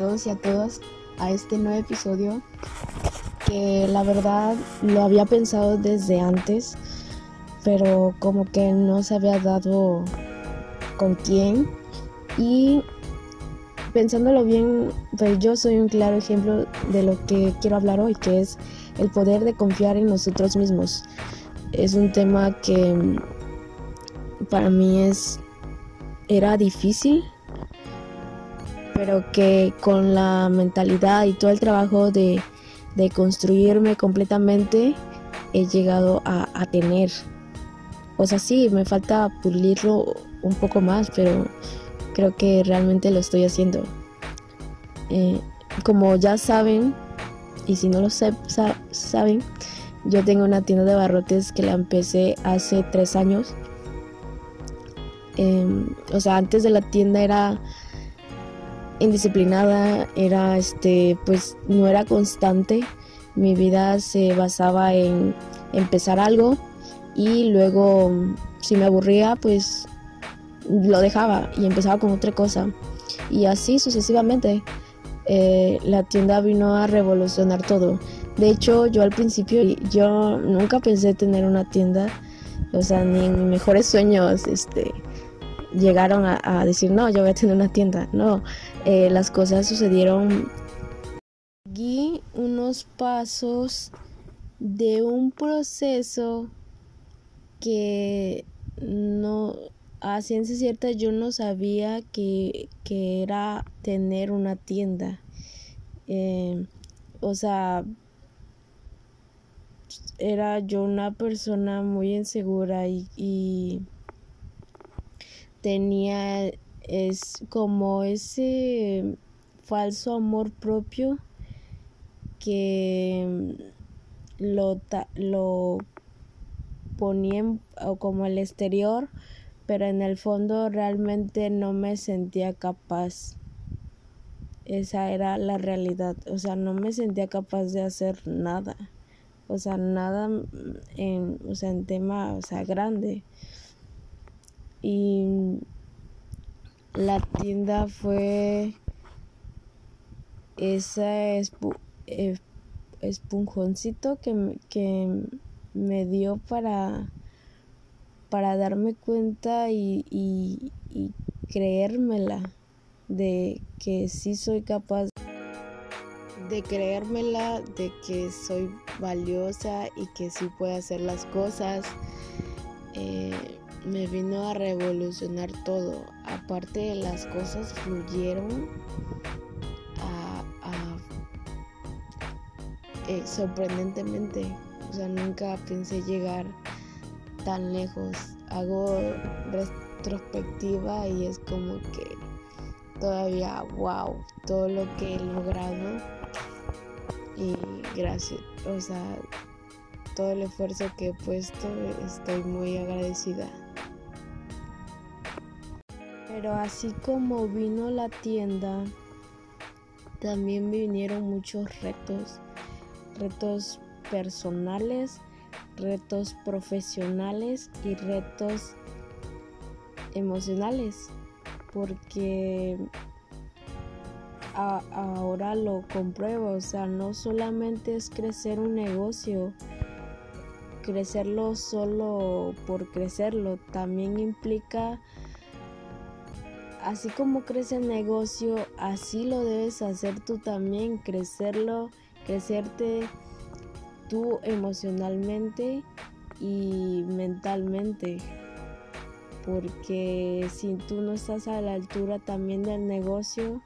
Todos y a todas a este nuevo episodio que la verdad lo había pensado desde antes, pero como que no se había dado con quién y pensándolo bien, pues yo soy un claro ejemplo de lo que quiero hablar hoy, que es el poder de confiar en nosotros mismos. Es un tema que para mí es era difícil pero que con la mentalidad y todo el trabajo de, construirme completamente he llegado a, tener. O sea, sí, me falta pulirlo un poco más, pero creo que realmente lo estoy haciendo. Eh, como ya saben, y si no lo saben, yo tengo una tienda de barrotes que la empecé hace tres años. Em, o sea, antes de la tienda era indisciplinada, era este, pues no era constante. Mi vida se basaba en empezar algo y luego si me aburría, pues lo dejaba y empezaba con otra cosa. Y así sucesivamente. Eh, la tienda vino a revolucionar todo. De hecho, yo al principio, yo nunca pensé tener una tienda, o sea, ni en mis mejores sueños, este, llegaron a, decir, no, yo voy a tener una tienda. No, eh, las cosas sucedieron. Seguí unos pasos de un proceso que no, a ciencia cierta, yo no sabía que, era tener una tienda. Eh, o sea, era yo una persona muy insegura y tenía es como ese falso amor propio que lo, lo ponía como el exterior, pero en el fondo realmente no me sentía capaz. Esa era la realidad, o sea, no me sentía capaz de hacer nada. O sea, nada en, o sea, en tema, o sea, grande y la tienda fue ese esponjoncito que, que me dio para, para darme cuenta y, y, y creérmela de que sí soy capaz de creérmela de que soy valiosa y que sí puedo hacer las cosas eh, me vino a revolucionar todo. Aparte las cosas fluyeron a, eh, sorprendentemente. O sea, nunca pensé llegar tan lejos. Hago retrospectiva y es como que todavía, wow, todo lo que he logrado. Y gracias, o sea, todo el esfuerzo que he puesto, estoy muy agradecida. Pero así como vino la tienda, también vinieron muchos retos, retos personales, retos profesionales y retos emocionales, porque ahora lo compruebo, o sea, no solamente es crecer un negocio, crecerlo solo por crecerlo, también implica así como crece el negocio, así lo debes hacer tú también, crecerlo, crecerte tú emocionalmente y mentalmente. Porque si tú no estás a la altura también del negocio,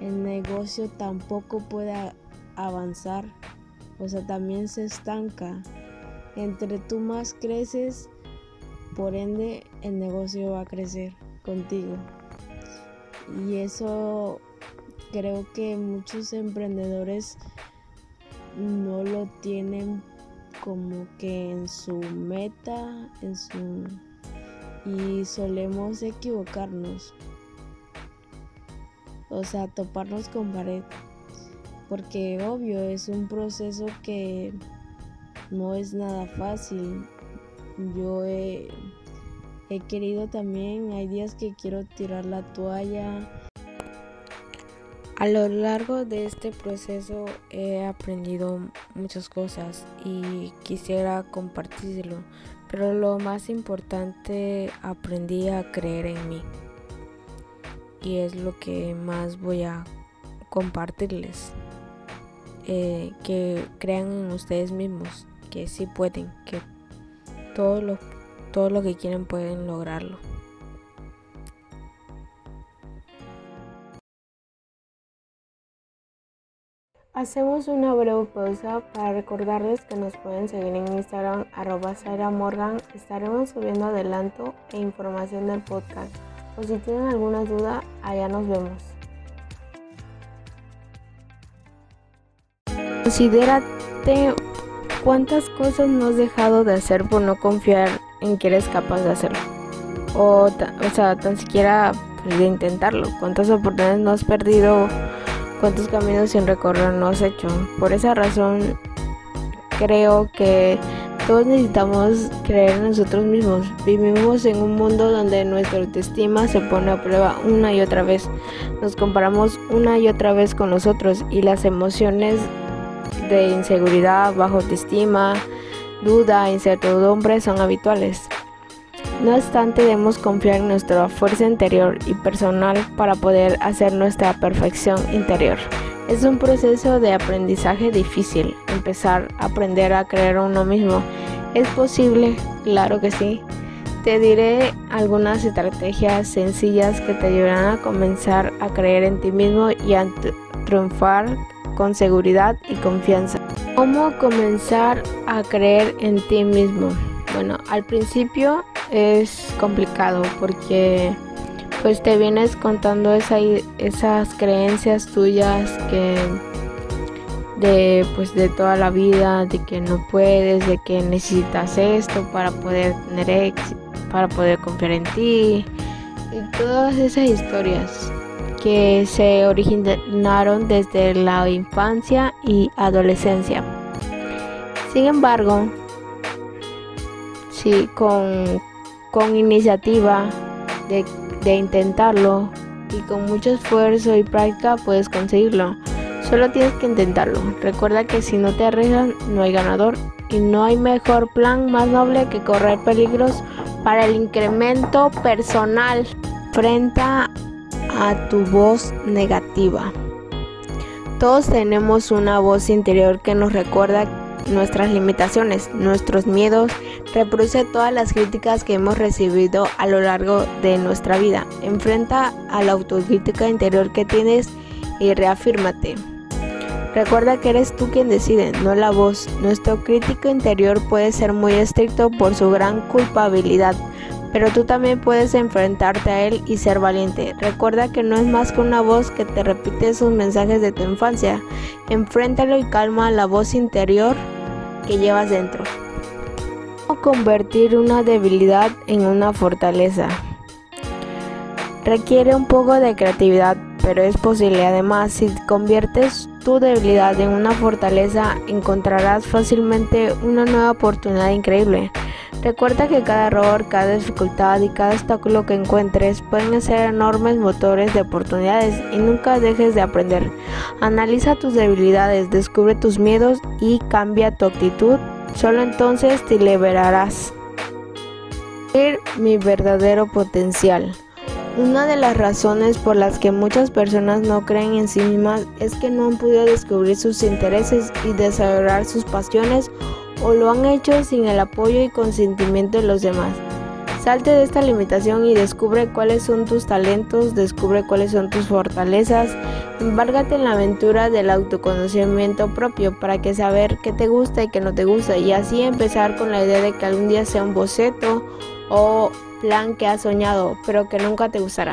el negocio tampoco puede avanzar. O sea, también se estanca. Entre tú más creces, por ende el negocio va a crecer contigo. Y eso creo que muchos emprendedores no lo tienen como que en su meta, en su y solemos equivocarnos. O sea, toparnos con pared. Porque obvio es un proceso que no es nada fácil. Yo he he querido también, hay días que quiero tirar la toalla. A lo largo de este proceso he aprendido muchas cosas y quisiera compartirlo, pero lo más importante aprendí a creer en mí y es lo que más voy a compartirles. Eh, que crean en ustedes mismos, que sí pueden, que todo lo, todo lo que quieren pueden lograrlo. Hacemos una breve pausa para recordarles que nos pueden seguir en Instagram arroba Morgan. Estaremos subiendo adelanto e información del podcast. O si tienen alguna duda, allá nos vemos. Considérate cuántas cosas no has dejado de hacer por no confiar en que eres capaz de hacerlo. O, o sea, tan siquiera pues, de intentarlo. ¿Cuántas oportunidades no has perdido? ¿Cuántos caminos sin recorrer no has hecho? Por esa razón creo que todos necesitamos creer en nosotros mismos. Vivimos en un mundo donde nuestra autoestima se pone a prueba una y otra vez. Nos comparamos una y otra vez con nosotros y las emociones de inseguridad, bajo autoestima, duda, incertidumbre son habituales. No obstante, debemos confiar en nuestra fuerza interior y personal para poder hacer nuestra perfección interior. Es un proceso de aprendizaje difícil, empezar a aprender a creer en uno mismo. ¿Es posible? Claro que sí. Te diré algunas estrategias sencillas que te ayudarán a comenzar a creer en ti mismo y a triunfar con seguridad y confianza. ¿Cómo comenzar a creer en ti mismo? Bueno, al principio es complicado porque pues te vienes contando esas creencias tuyas que de pues de toda la vida, de que no puedes, de que necesitas esto para poder tener éxito, para poder confiar en ti y todas esas historias que se originaron desde la infancia y adolescencia. Sin embargo, sí, con, con iniciativa de, de intentarlo y con mucho esfuerzo y práctica puedes conseguirlo. Solo tienes que intentarlo. Recuerda que si no te arriesgas no hay ganador y no hay mejor plan más noble que correr peligros para el incremento personal. Frente a tu voz negativa. Todos tenemos una voz interior que nos recuerda nuestras limitaciones, nuestros miedos, reproduce todas las críticas que hemos recibido a lo largo de nuestra vida. Enfrenta a la autocrítica interior que tienes y reafírmate. Recuerda que eres tú quien decide, no la voz. Nuestro crítico interior puede ser muy estricto por su gran culpabilidad, pero tú también puedes enfrentarte a él y ser valiente. Recuerda que no es más que una voz que te repite sus mensajes de tu infancia. Enfréntalo y calma la voz interior que llevas dentro. ¿Cómo convertir una debilidad en una fortaleza? Requiere un poco de creatividad, pero es posible. Además, si conviertes tu debilidad en una fortaleza, encontrarás fácilmente una nueva oportunidad increíble. Recuerda que cada error, cada dificultad y cada obstáculo que encuentres pueden ser enormes motores de oportunidades y nunca dejes de aprender. Analiza tus debilidades, descubre tus miedos y cambia tu actitud. Solo entonces te liberarás. Mi verdadero potencial. Una de las razones por las que muchas personas no creen en sí mismas es que no han podido descubrir sus intereses y desarrollar sus pasiones o lo han hecho sin el apoyo y consentimiento de los demás. Salte de esta limitación y descubre cuáles son tus talentos, descubre cuáles son tus fortalezas, embárgate en la aventura del autoconocimiento propio para que saber qué te gusta y qué no te gusta y así empezar con la idea de que algún día sea un boceto o plan que has soñado pero que nunca te gustará.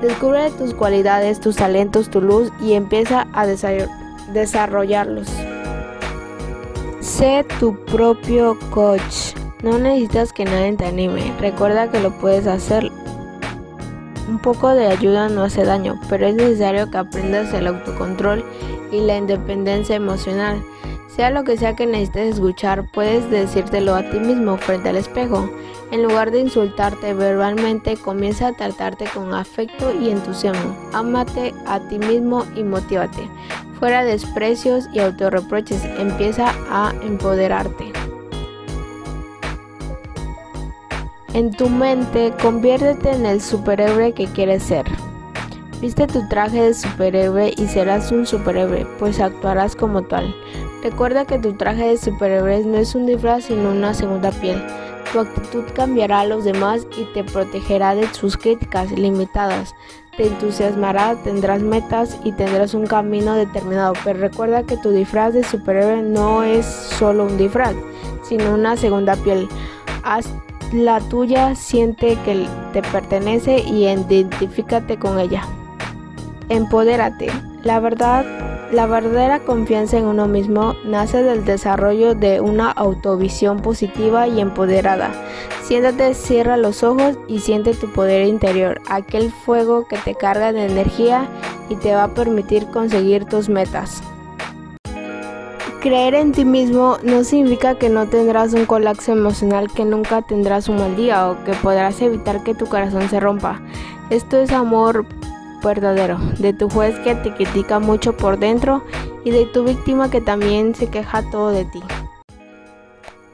Descubre tus cualidades, tus talentos, tu luz y empieza a desarrollarlos. Sé tu propio coach. No necesitas que nadie te anime. Recuerda que lo puedes hacer. Un poco de ayuda no hace daño, pero es necesario que aprendas el autocontrol y la independencia emocional. Sea lo que sea que necesites escuchar, puedes decírtelo a ti mismo frente al espejo. En lugar de insultarte verbalmente, comienza a tratarte con afecto y entusiasmo. Ámate a ti mismo y motívate. Fuera desprecios y autorreproches, empieza a empoderarte. En tu mente, conviértete en el superhéroe que quieres ser. Viste tu traje de superhéroe y serás un superhéroe, pues actuarás como tal. Recuerda que tu traje de superhéroe no es un disfraz sino una segunda piel. Tu actitud cambiará a los demás y te protegerá de sus críticas limitadas. Te entusiasmará, tendrás metas y tendrás un camino determinado. Pero recuerda que tu disfraz de superhéroe no es solo un disfraz, sino una segunda piel. Haz la tuya, siente que te pertenece y identifícate con ella. Empodérate. La verdad, la verdadera confianza en uno mismo nace del desarrollo de una autovisión positiva y empoderada. Siéntate, cierra los ojos y siente tu poder interior, aquel fuego que te carga de energía y te va a permitir conseguir tus metas. Creer en ti mismo no significa que no tendrás un colapso emocional, que nunca tendrás un mal día o que podrás evitar que tu corazón se rompa. Esto es amor verdadero, de tu juez que te critica mucho por dentro y de tu víctima que también se queja todo de ti.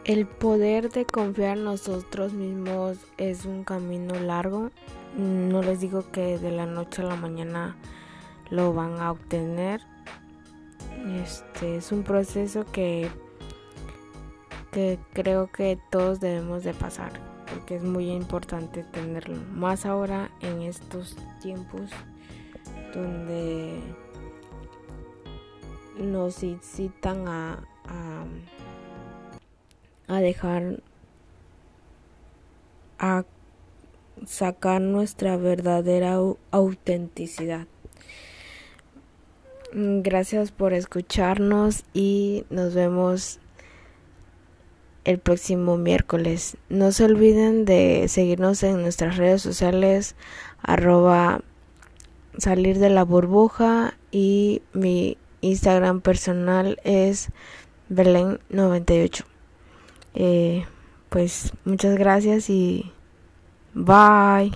El poder de confiar en nosotros mismos es un camino largo. No les digo que de la noche a la mañana lo van a obtener este es un proceso que, que creo que todos debemos de pasar, porque es muy importante tenerlo. Más ahora en estos tiempos donde nos incitan a, a, a dejar a sacar nuestra verdadera autenticidad. Gracias por escucharnos y nos vemos el próximo miércoles. No se olviden de seguirnos en nuestras redes sociales arroba salir de la burbuja y mi Instagram personal es Belén98. Eh, pues muchas gracias y bye.